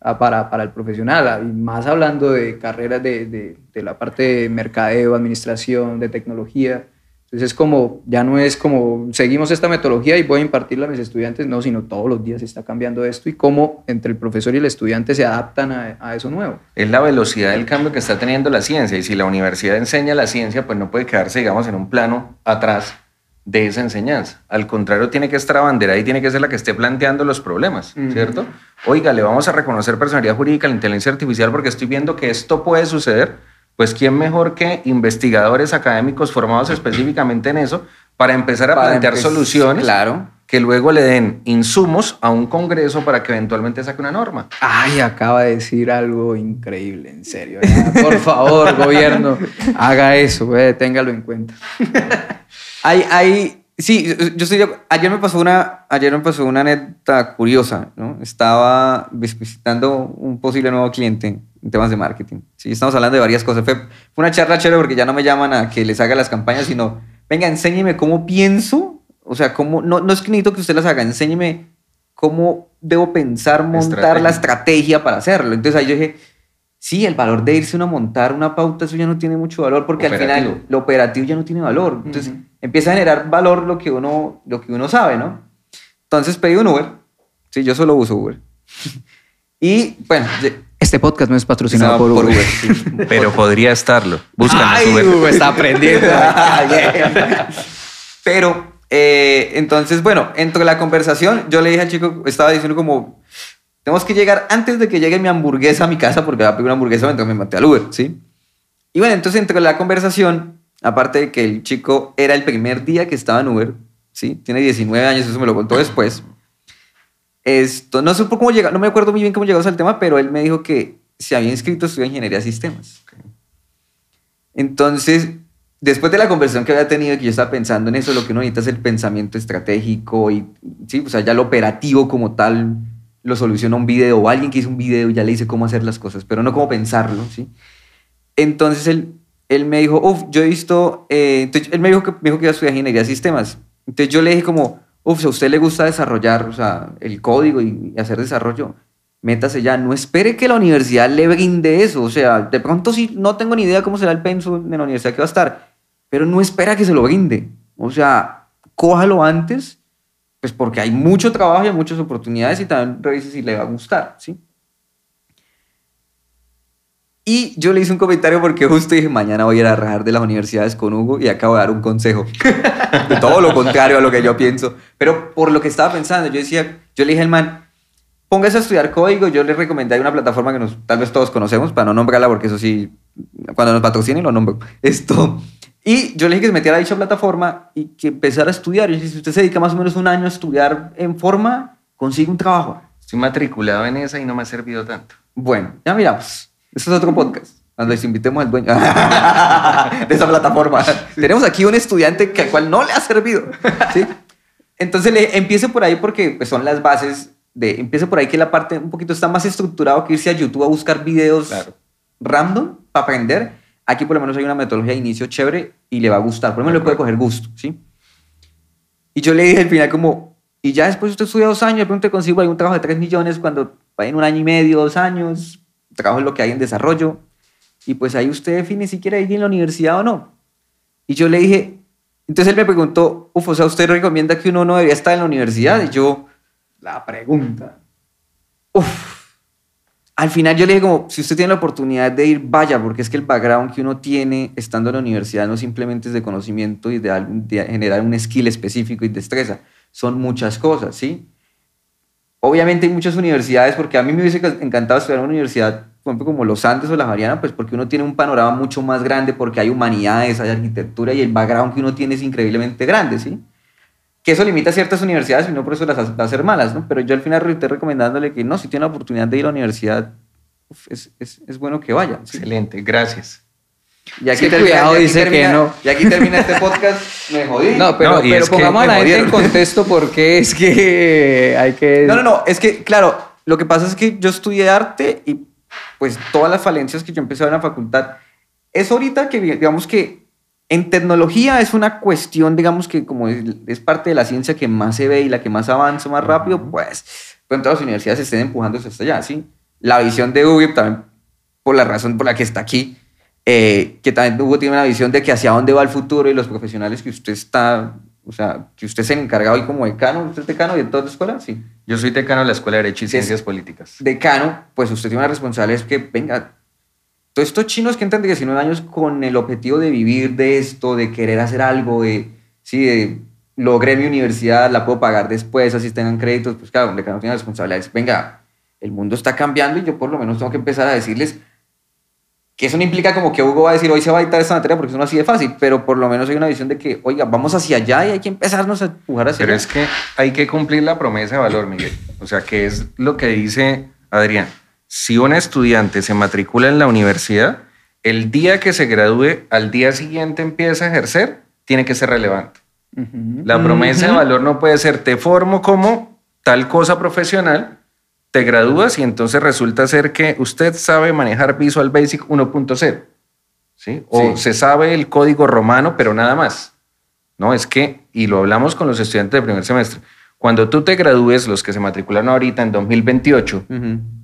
para, para el profesional, y más hablando de carreras de, de, de la parte de mercadeo, administración, de tecnología. Entonces es como, ya no es como, seguimos esta metodología y voy a impartirla a mis estudiantes, no, sino todos los días se está cambiando esto y cómo entre el profesor y el estudiante se adaptan a, a, eso nuevo. Es la velocidad del cambio que está teniendo la ciencia y si la universidad enseña la ciencia, pues no puede quedarse, digamos, en un plano atrás de esa enseñanza. Al contrario, tiene que estar abanderada y tiene que ser la que esté planteando los problemas, uh -huh. ¿cierto? Oiga, le vamos a reconocer personalidad jurídica a la inteligencia artificial porque estoy viendo que esto puede suceder pues quién mejor que investigadores académicos formados específicamente en eso para empezar a para plantear soluciones claro. que luego le den insumos a un congreso para que eventualmente saque una norma. Ay, acaba de decir algo increíble, en serio. Ya, por favor, gobierno, haga eso, eh, téngalo en cuenta. <laughs> hay, hay, sí, yo estoy, ayer me pasó una, ayer me pasó una anécdota curiosa, ¿no? Estaba visitando un posible nuevo cliente en temas de marketing. Sí, estamos hablando de varias cosas. Fue, fue, una charla chévere porque ya no me llaman a que les haga las campañas, sino, venga, enséñeme cómo pienso. O sea, cómo, no, no es que necesito que usted las haga, enséñeme cómo debo pensar, montar estrategia. la estrategia para hacerlo. Entonces ahí yo dije, sí, el valor de irse uno a montar una pauta, eso ya no tiene mucho valor porque operativo. al final lo operativo ya no tiene valor. Entonces uh -huh. empieza a generar valor lo que uno, lo que uno sabe, ¿no? Entonces pedí un Uber. Sí, yo solo uso Uber. <laughs> y bueno, este podcast no es patrocinado por Uber. Uber sí. <laughs> Pero podría estarlo. Búscanos Ay, Uber. Uber. está <laughs> aprendiendo. Pero, eh, entonces, bueno, entre la conversación, yo le dije al chico, estaba diciendo como, tenemos que llegar antes de que llegue mi hamburguesa a mi casa, porque va a pedir una hamburguesa mientras me maté al Uber, ¿sí? Y bueno, entonces entre la conversación, aparte de que el chico era el primer día que estaba en Uber, ¿sí? Tiene 19 años, eso me lo contó después. Esto, no sé por cómo llega, no me acuerdo muy bien cómo llegamos al tema, pero él me dijo que se había inscrito a estudiar ingeniería de sistemas. Entonces, después de la conversación que había tenido, que yo estaba pensando en eso, lo que uno necesita es el pensamiento estratégico y, sí, o sea, ya lo operativo como tal lo soluciona un video o alguien que hizo un video y ya le dice cómo hacer las cosas, pero no cómo pensarlo, ¿sí? Entonces él, él me dijo, uff, yo he visto, eh, entonces él me dijo, que, me dijo que iba a estudiar ingeniería de sistemas. Entonces yo le dije como, uff, si a usted le gusta desarrollar, o sea, el código y, hacer desarrollo, métase ya, no espere que la universidad le brinde eso, o sea, de pronto sí, no tengo ni idea cómo será el penso en la universidad que va a estar, pero no espera que se lo brinde, o sea, cójalo antes, pues porque hay mucho trabajo y muchas oportunidades y también revise si le va a gustar, ¿sí? Y yo le hice un comentario porque justo dije, mañana voy a ir a rajar de las universidades con Hugo y acabo de dar un consejo. <laughs> de todo lo contrario a lo que yo pienso. Pero por lo que estaba pensando, yo decía, yo le dije al man, póngase a estudiar código. Yo les recomendé una plataforma que nos, tal vez todos conocemos, para no nombrarla, porque eso sí, cuando nos patrocinen lo nombro. <laughs> Esto. Y yo le dije que se metiera a dicha plataforma y que empezara a estudiar. Y si usted se dedica más o menos un año a estudiar en forma, consigue un trabajo. Estoy matriculado en esa y no me ha servido tanto. Bueno, ya miramos. Eso es otro podcast. Cuando les invitemos al dueño <laughs> de esa plataforma. Tenemos aquí un estudiante que al cual no le ha servido. ¿sí? Entonces le, empiece por ahí porque pues, son las bases de... Empiece por ahí que la parte un poquito está más estructurado que irse a YouTube a buscar videos random para aprender. Aquí por lo menos hay una metodología de inicio chévere y le va a gustar. Por lo menos le puede coger gusto, ¿sí? Y yo le dije al final como, y ya después usted estudia dos años, de pronto consigo algún trabajo de tres millones cuando va en un año y medio, dos años, trabajo en lo que hay en desarrollo, y pues ahí usted define si quiere ir en la universidad o no. Y yo le dije, entonces él me preguntó, uf, o sea, ¿usted recomienda que uno no debería estar en la universidad? Y yo, la pregunta. Uf. Al final yo le dije como, si usted tiene la oportunidad de ir, vaya, porque es que el background que uno tiene estando en la universidad no simplemente es de conocimiento y de, generar un skill específico y destreza, son muchas cosas, ¿sí? Obviamente hay muchas universidades, porque a mí me hubiese encantado estudiar en una universidad por como los Andes o la Javeriana, pues porque uno tiene un panorama mucho más grande, porque hay humanidades, hay arquitectura y el background que uno tiene es increíblemente grande, ¿sí? Que eso limita a ciertas universidades y no por eso las va a hacer malas, ¿no? Pero yo al final estoy recomendándole que no, si tiene la oportunidad de ir a la universidad, es, es, es, bueno que vaya. Excelente, gracias. Y aquí, termina, dice que no. Y aquí termina este podcast, me jodí. No, pero, pero pongamos a la gente en contexto porque es que hay que... No, no, no, es que, claro, lo que pasa es que yo estudié arte y pues todas las falencias que yo empecé a ver en la facultad, es ahorita que digamos que en tecnología es una cuestión, digamos que como es, parte de la ciencia que más se ve y la que más avanza más rápido, pues, pues todas las universidades estén empujándose hasta allá, ¿sí? La visión de Hugo también, por la razón por la que está aquí, eh, que también Hugo tiene una visión de que hacia dónde va el futuro y los profesionales que usted está o sea, que usted se encarga hoy como decano, ¿usted es decano de toda la escuela? Sí. Yo soy decano de la Escuela de Derecho y Ciencias Políticas. Decano, pues usted tiene una responsabilidad, es que, venga, todos estos chinos que entran de 19 años con el objetivo de vivir de esto, de querer hacer algo, de, sí, de logré mi universidad, la puedo pagar después, así tengan créditos, pues claro, un decano tiene responsabilidades. Venga, el mundo está cambiando y yo por lo menos tengo que empezar a decirles que eso no implica como que Hugo va a decir hoy se va a editar esta materia porque eso no así de fácil, pero por lo menos hay una visión de que, oiga, vamos hacia allá y hay que empezarnos a empujar hacia pero allá. Pero es que hay que cumplir la promesa de valor, Miguel. O sea, que es lo que dice Adrián. Si un estudiante se matricula en la universidad, el día que se gradúe, al día siguiente empieza a ejercer, tiene que ser relevante. La promesa de valor no puede ser te formo como tal cosa profesional, te gradúas y entonces resulta ser que usted sabe manejar Visual Basic 1.0, ¿sí? O se sabe el código romano, pero nada más. No, es que, y lo hablamos con los estudiantes de primer semestre, cuando tú te gradúes, los que se matricularon ahorita en 2028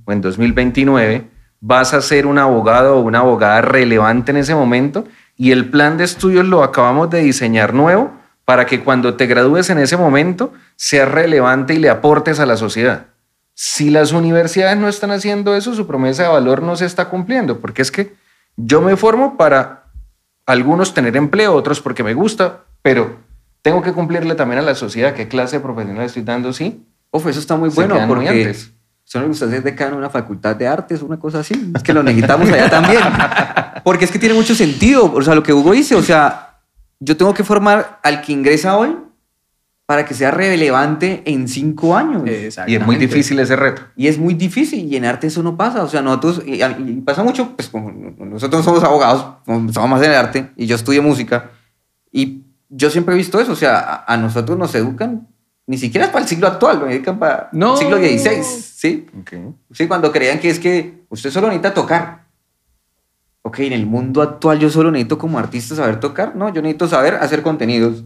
o en 2029, vas a ser un abogado o una abogada relevante en ese momento y el plan de estudios lo acabamos de diseñar nuevo para que cuando te gradúes en ese momento sea relevante y le aportes a la sociedad. Si las universidades no están haciendo eso, su promesa de valor no se está cumpliendo, porque es que yo me formo para algunos tener empleo, otros porque me gusta, pero tengo que cumplirle también a la sociedad qué clase de profesional estoy dando, sí. Uf, eso está muy bueno, porque antes. solo gusta ser decano en una facultad de artes, una cosa así. Es que lo necesitamos allá también. <laughs> Porque es que tiene mucho sentido. O sea, lo que Hugo dice, o sea, yo tengo que formar al que ingresa hoy para que sea relevante en cinco años. Y es muy difícil ese reto. Y es muy difícil, y en arte eso no pasa. O sea, nosotros, y, pasa mucho, pues como nosotros somos abogados, somos más en el arte, y yo estudio música, y yo siempre he visto eso. O sea, a, nosotros nos educan, ni siquiera es para el siglo actual, nos educan para el siglo XVI, ¿sí? Sí, cuando creían que es que usted solo necesita tocar. Ok, en el mundo actual yo solo necesito como artista saber tocar. No, yo necesito saber hacer contenidos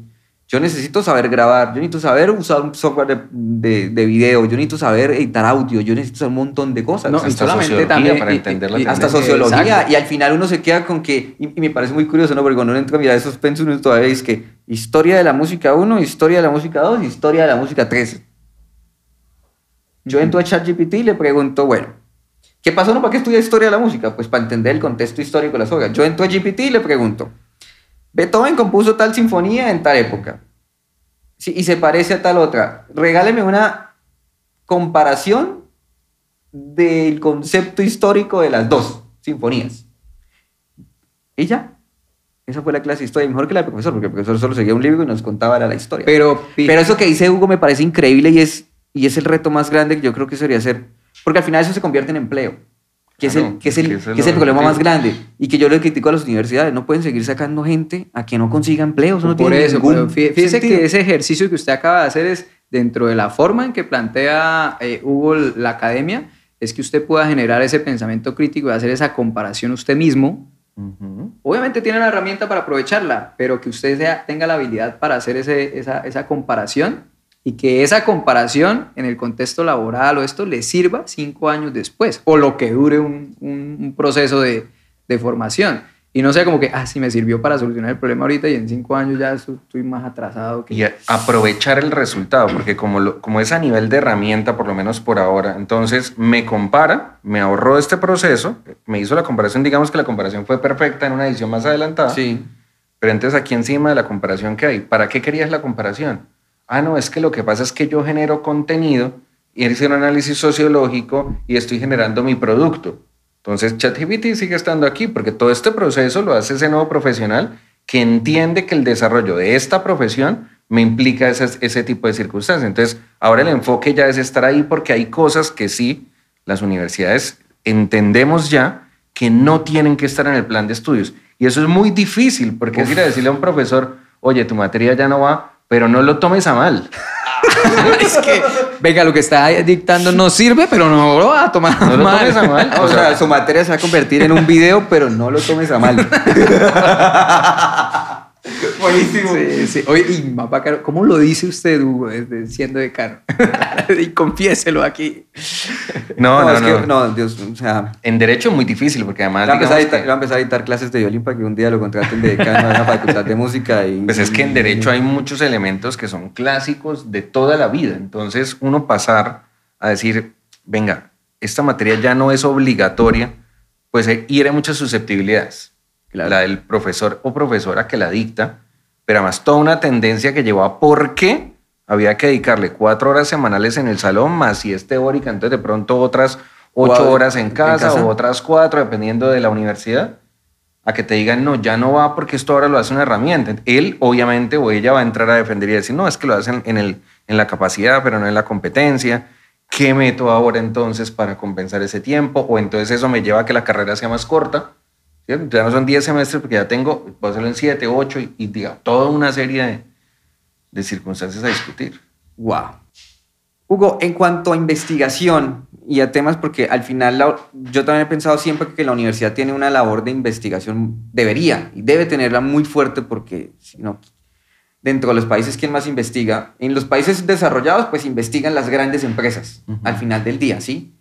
yo necesito saber grabar, yo necesito saber usar un software de, de, video, yo necesito saber editar audio, yo necesito saber un montón de cosas. No, hasta solamente también para entenderla. Y, hasta sociología. Y al final uno se queda con que, y, me parece muy curioso, ¿no? Porque cuando uno entra a mirar esos pensos, todavía dice que historia de la música 1, historia de la música 2, historia de la música 3. Yo entro a ChatGPT y le pregunto, bueno, ¿qué pasó? No, ¿Para qué estudia historia de la música? Pues para entender el contexto histórico de las obras. Yo entro a GPT y le pregunto, Beethoven compuso tal sinfonía en tal época. Y se parece a tal otra. Regáleme una comparación del concepto histórico de las dos sinfonías. Y ya. Esa fue la clase de historia, mejor que la del profesor, porque el profesor solo seguía un libro y nos contaba la historia. Pero, Pero eso que dice Hugo me parece increíble y es, y es el reto más grande que yo creo que sería hacer. Porque al final eso se convierte en empleo, que es el, que es el, que es que es lo el problema más grande. Y que yo le critico a las universidades, no pueden seguir sacando gente a que no consiga empleo. Eso no por tiene eso, ningún fíjese sentido. que ese ejercicio que usted acaba de hacer es dentro de la forma en que plantea eh, Hugo la academia, es que usted pueda generar ese pensamiento crítico y hacer esa comparación usted mismo. Ujú. Obviamente tiene la herramienta para aprovecharla, pero que usted sea- tenga la habilidad para hacer ese- esa, esa comparación y que esa comparación en el contexto laboral o esto le sirva cinco años después o lo que dure un, un- un proceso de, de formación. Y no sea como que, ah, sí, me sirvió para solucionar el problema ahorita y en cinco años ya estoy más atrasado que... Y aprovechar el resultado, porque como, lo- como es a nivel de herramienta, por lo menos por ahora, entonces me compara, me ahorró este proceso, me hizo la comparación, digamos que la comparación fue perfecta en una edición más adelantada, Sí. pero entonces aquí encima de la comparación que hay, ¿para qué querías la comparación? Ah, no, es que lo que pasa es que yo genero contenido y hice un análisis sociológico y estoy generando mi producto. Entonces ChatGPT sigue estando aquí porque todo este proceso lo hace ese nuevo profesional que entiende que el desarrollo de esta profesión me implica esas- ese tipo de circunstancias. Entonces, ahora el enfoque ya es estar ahí porque hay cosas que sí, las universidades entendemos ya que no tienen que estar en el plan de estudios. Y eso es muy difícil porque es ir a decirle a un profesor, oye, tu materia ya no va, pero no lo tomes a mal. <laughs> es que, venga, lo que está dictando no sirve, pero no lo va a tomar No lo mal. tomes a mal. O sea, su materia se va a convertir en un video, pero no lo tomes a mal. <laughs> <laughs> Buenísimo. Sí, sí. Oye, y más bacano, ¿cómo lo dice usted, Hugo, desde siendo decano? <laughs> y confiéselo aquí. No, no, es no. que- no, Dios, o sea, En derecho es muy difícil porque además... voy a empezar a editar- que- le voy a empezar a editar clases de violín para que un día lo contraten de decano a una facultad de música. Y, Pues es que en derecho hay muchos elementos que son clásicos de toda la vida. Entonces, uno pasar a decir, venga, esta materia ya no es obligatoria, pues eh, hiere muchas susceptibilidades. Claro. La del profesor o profesora que la dicta, pero además toda una tendencia que llevó a por qué había que dedicarle cuatro horas semanales en el salón, más si es teórica, entonces de pronto otras ocho horas en casa. o otras cuatro, dependiendo de la universidad a que te digan, no, ya no va porque esto ahora lo hace una herramienta. Él, obviamente, o ella va a entrar a defender y decir, no, es que lo hacen en, el, en la capacidad, pero no en la competencia. ¿Qué meto ahora entonces para compensar ese tiempo? O entonces eso me lleva a que la carrera sea más corta. ¿Cierto? Ya no son 10 semestres porque ya tengo, puedo hacerlo en 7, 8 y, y diga, toda una serie de, de circunstancias a discutir. Wow. Hugo, en cuanto a investigación y a temas, porque al final la- yo también he pensado siempre que la universidad tiene una labor de investigación, debería y debe tenerla muy fuerte porque si no, dentro de los países, ¿quién más investiga? En los países desarrollados, pues investigan las grandes empresas al final del día, ¿sí?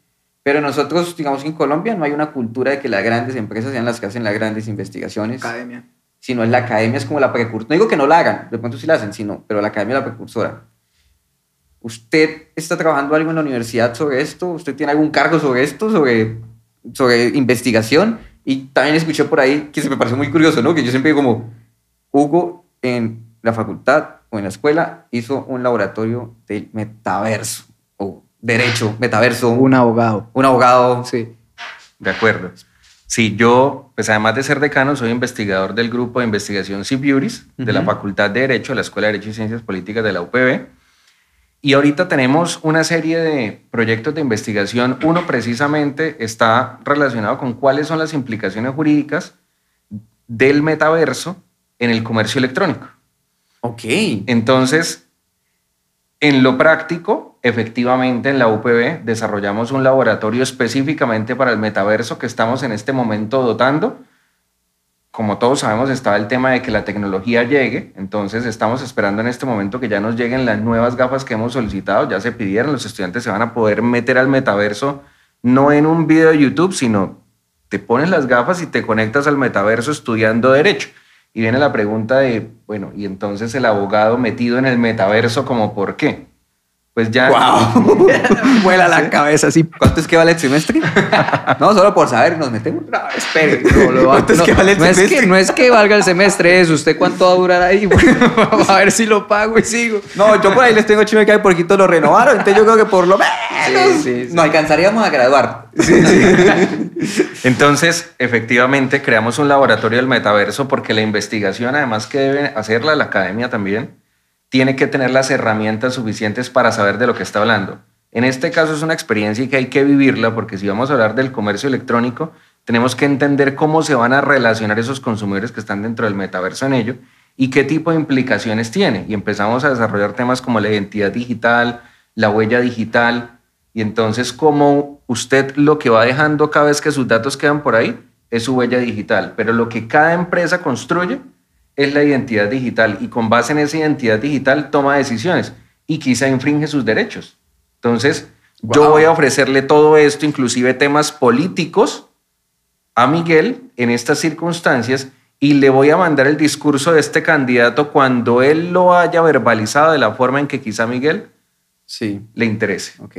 Pero nosotros, digamos que en Colombia no hay una cultura de que las grandes empresas sean las que hacen las grandes investigaciones Academia. sino es la academia, es como la precursora. No digo que no la hagan, de pronto sí la hacen, sino, pero la academia es la precursora. ¿Usted está trabajando algo en la universidad sobre esto? ¿Usted tiene algún cargo sobre esto, sobre, sobre investigación? Y también escuché por ahí que se me pareció muy curioso, ¿no? Que yo siempre digo como, Hugo en la facultad o en la escuela hizo un laboratorio del metaverso, derecho, metaverso, Un abogado. un abogado. Sí. De acuerdo. Sí, yo, pues además de ser decano, soy investigador del grupo de investigación CBURIS de la. Facultad de Derecho, de la Escuela de Derecho y Ciencias Políticas de la UPB. Y ahorita tenemos una serie de proyectos de investigación. Uno precisamente está relacionado con cuáles son las implicaciones jurídicas del metaverso en el comercio electrónico. Ok. Entonces, en lo práctico, efectivamente en la UPB desarrollamos un laboratorio específicamente para el metaverso que estamos en este momento dotando. Como todos sabemos, estaba el tema de que la tecnología llegue, entonces estamos esperando en este momento que ya nos lleguen las nuevas gafas que hemos solicitado, ya se pidieron, los estudiantes se van a poder meter al metaverso no en un video de YouTube, sino te pones las gafas y te conectas al metaverso estudiando derecho. Y viene la pregunta de, bueno, y entonces el abogado metido en el metaverso, como por qué? Pues ya... ¡Wow! <laughs> Vuela la cabeza así. ¿Cuánto es que vale el semestre? <laughs> no, solo por saber, nos metemos. No, espere. No, lo va- ¿Cuánto es que vale el no es que, semestre? no es que valga el semestre eso. ¿Usted cuánto va a durar ahí? Vamos <laughs> a ver si lo pago y sigo. No, yo por ahí les tengo chido que hay poquito lo renovaron, entonces yo creo que por lo menos sí, sí. nos alcanzaríamos a graduar. Entonces, efectivamente, creamos un laboratorio del metaverso porque la investigación, además que debe hacerla la academia también, tiene que tener las herramientas suficientes para saber de lo que está hablando. En este caso es una experiencia que hay que vivirla porque si vamos a hablar del comercio electrónico, tenemos que entender cómo se van a relacionar esos consumidores que están dentro del metaverso en ello y qué tipo de implicaciones tiene. Y empezamos a desarrollar temas como la identidad digital, la huella digital, y entonces cómo usted lo que va dejando cada vez que sus datos quedan por ahí es su huella digital, pero lo que cada empresa construye es la identidad digital y con base en esa identidad digital toma decisiones y quizá infringe sus derechos. Entonces, yo voy a ofrecerle todo esto, inclusive temas políticos, a Miguel en estas circunstancias y le voy a mandar el discurso de este candidato cuando él lo haya verbalizado de la forma en que quizá Miguel Sí, le interese. ok.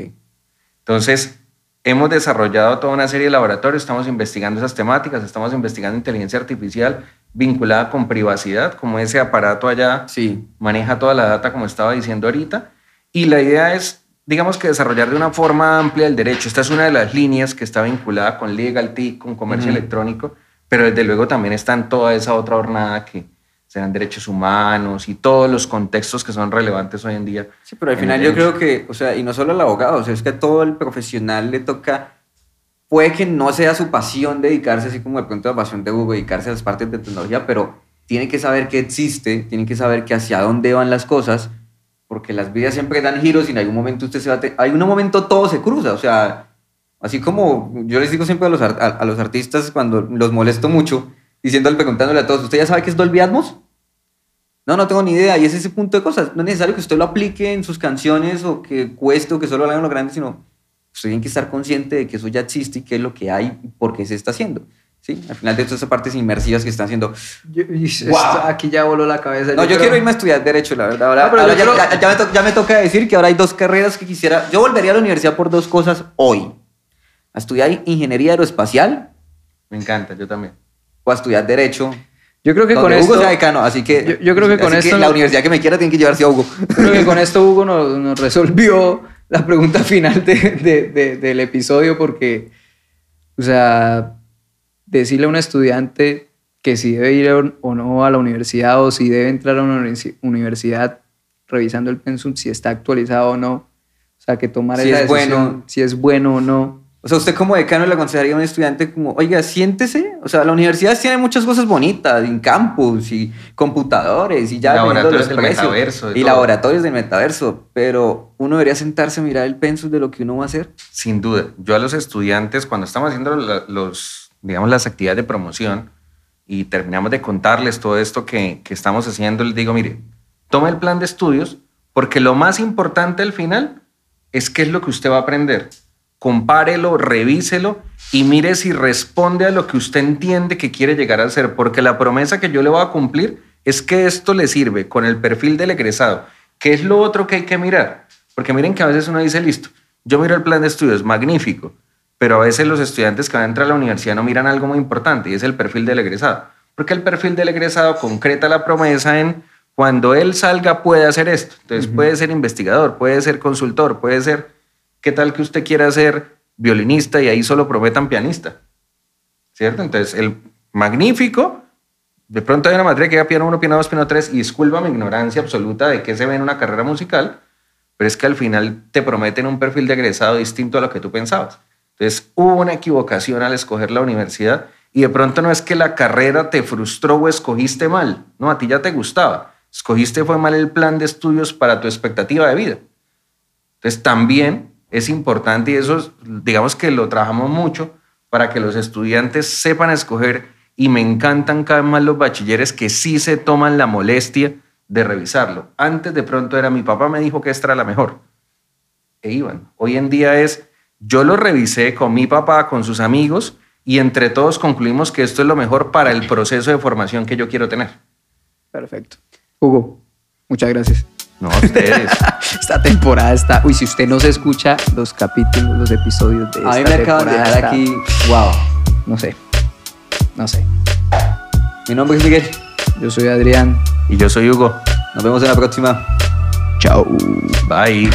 Entonces, hemos desarrollado toda una serie de laboratorios, estamos investigando esas temáticas, estamos investigando inteligencia artificial vinculada con privacidad, como ese aparato allá Sí, maneja toda la data, como estaba diciendo ahorita. Y la idea es, digamos que desarrollar de una forma amplia el derecho. Esta es una de las líneas que está vinculada con Legal Tech, con comercio electrónico, pero desde luego también está en toda esa otra hornada que serán derechos humanos y todos los contextos que son relevantes hoy en día. sí, pero al final el yo creo que, o sea, y no solo al abogado, o sea, es que a todo el profesional le toca, puede que no sea su pasión dedicarse, así como de pronto la pasión de Hugo, dedicarse a las partes de tecnología, pero tiene que saber que existe, tiene que saber que hacia dónde van las cosas, porque las vidas siempre dan giros y en algún momento usted se va a... Hay un momento todo se cruza, o sea, así como yo les digo siempre a los, a, a los artistas cuando los molesto mucho, diciéndole, preguntándole a todos, ¿usted ya sabe qué es Dolby Atmos? No, no tengo ni idea. Y es ese punto de cosas. No es necesario que usted lo aplique en sus canciones o que cueste o que solo lo hagan los grandes, sino usted tiene que estar consciente de que eso ya existe y qué es lo que hay y por qué se está haciendo. ¿Sí? Al final de todas esas partes inmersivas que están haciendo. Yo- Wow. Aquí ya voló la cabeza. No, yo creo- quiero irme a estudiar Derecho, la verdad. Ahora, No, pero ahora ya, creo- ya- ya me to- ya me toca decir que ahora hay dos carreras que quisiera. Yo volvería a la universidad por dos cosas hoy: a estudiar Ingeniería Aeroespacial Me encanta, yo también. o a estudiar Derecho. Yo creo que con donde Hugo esto. sea decano, así que. Yo- yo creo que con así esto la no- universidad que me quiera tiene que llevarse a Hugo. Creo que con esto Hugo nos, nos resolvió la pregunta final de- de- de- del episodio porque, o sea, decirle a un estudiante que si debe ir o- no a la universidad o si debe entrar a una universi- universidad revisando el pensum, si está actualizado o no, o sea, que tomar Si esa es decisión, bueno. si es bueno o no. O sea, usted como decano le aconsejaría a un estudiante como, oiga, siéntese. O sea, la universidad tiene muchas cosas bonitas, en campus y computadores y ya Laboratorios del precios, metaverso, de y todo. laboratorios del metaverso. Pero uno debería sentarse a mirar el pensus de lo que uno va a hacer. Sin duda. Yo a los estudiantes, cuando estamos haciendo los, digamos, las actividades de promoción y terminamos de contarles todo esto que, que estamos haciendo, les digo, mire, tome el plan de estudios porque lo más importante al final es qué es lo que usted va a aprender. Compárelo, revíselo y mire si responde a lo que usted entiende que quiere llegar a ser, porque la promesa que yo le voy a cumplir es que esto le sirve con el perfil del egresado. ¿Qué es lo otro que hay que mirar? Porque miren que a veces uno dice, listo, yo miro el plan de estudios, magnífico, pero a veces los estudiantes que van a entrar a la universidad no miran algo muy importante y es el perfil del egresado. Porque el perfil del egresado concreta la promesa en cuando él salga puede hacer esto. Entonces puede ser investigador, puede ser consultor, puede ser, ¿qué tal que usted quiera ser violinista y ahí solo prometan pianista? ¿Cierto? Entonces el magnífico, de pronto hay una materia que era piano 1, piano 2, piano 3 y disculpa mi ignorancia absoluta de qué se ve en una carrera musical, pero es que al final te prometen un perfil de egresado distinto a lo que tú pensabas. Entonces hubo una equivocación al escoger la universidad y de pronto no es que la carrera te frustró o escogiste mal, no, a ti ya te gustaba, escogiste fue mal el plan de estudios para tu expectativa de vida. Entonces también es importante y eso digamos que lo trabajamos mucho para que los estudiantes sepan escoger y me encantan cada vez más los bachilleres que sí se toman la molestia de revisarlo. Antes de pronto era mi papá me dijo que esta era la mejor e iban. Hoy en día es yo lo revisé con mi papá, con sus amigos y entre todos concluimos que esto es lo mejor para el proceso de formación que yo quiero tener. Perfecto. Hugo, muchas gracias. No, ustedes. <laughs> esta temporada está. Uy, si usted no se escucha los capítulos, los episodios de esta A mí me acaban de temporada, dejar está- aquí. Wow. No sé. No sé. Mi nombre es Miguel. Yo soy Adrián. y yo soy Hugo. Nos vemos en la próxima. Chao. Bye.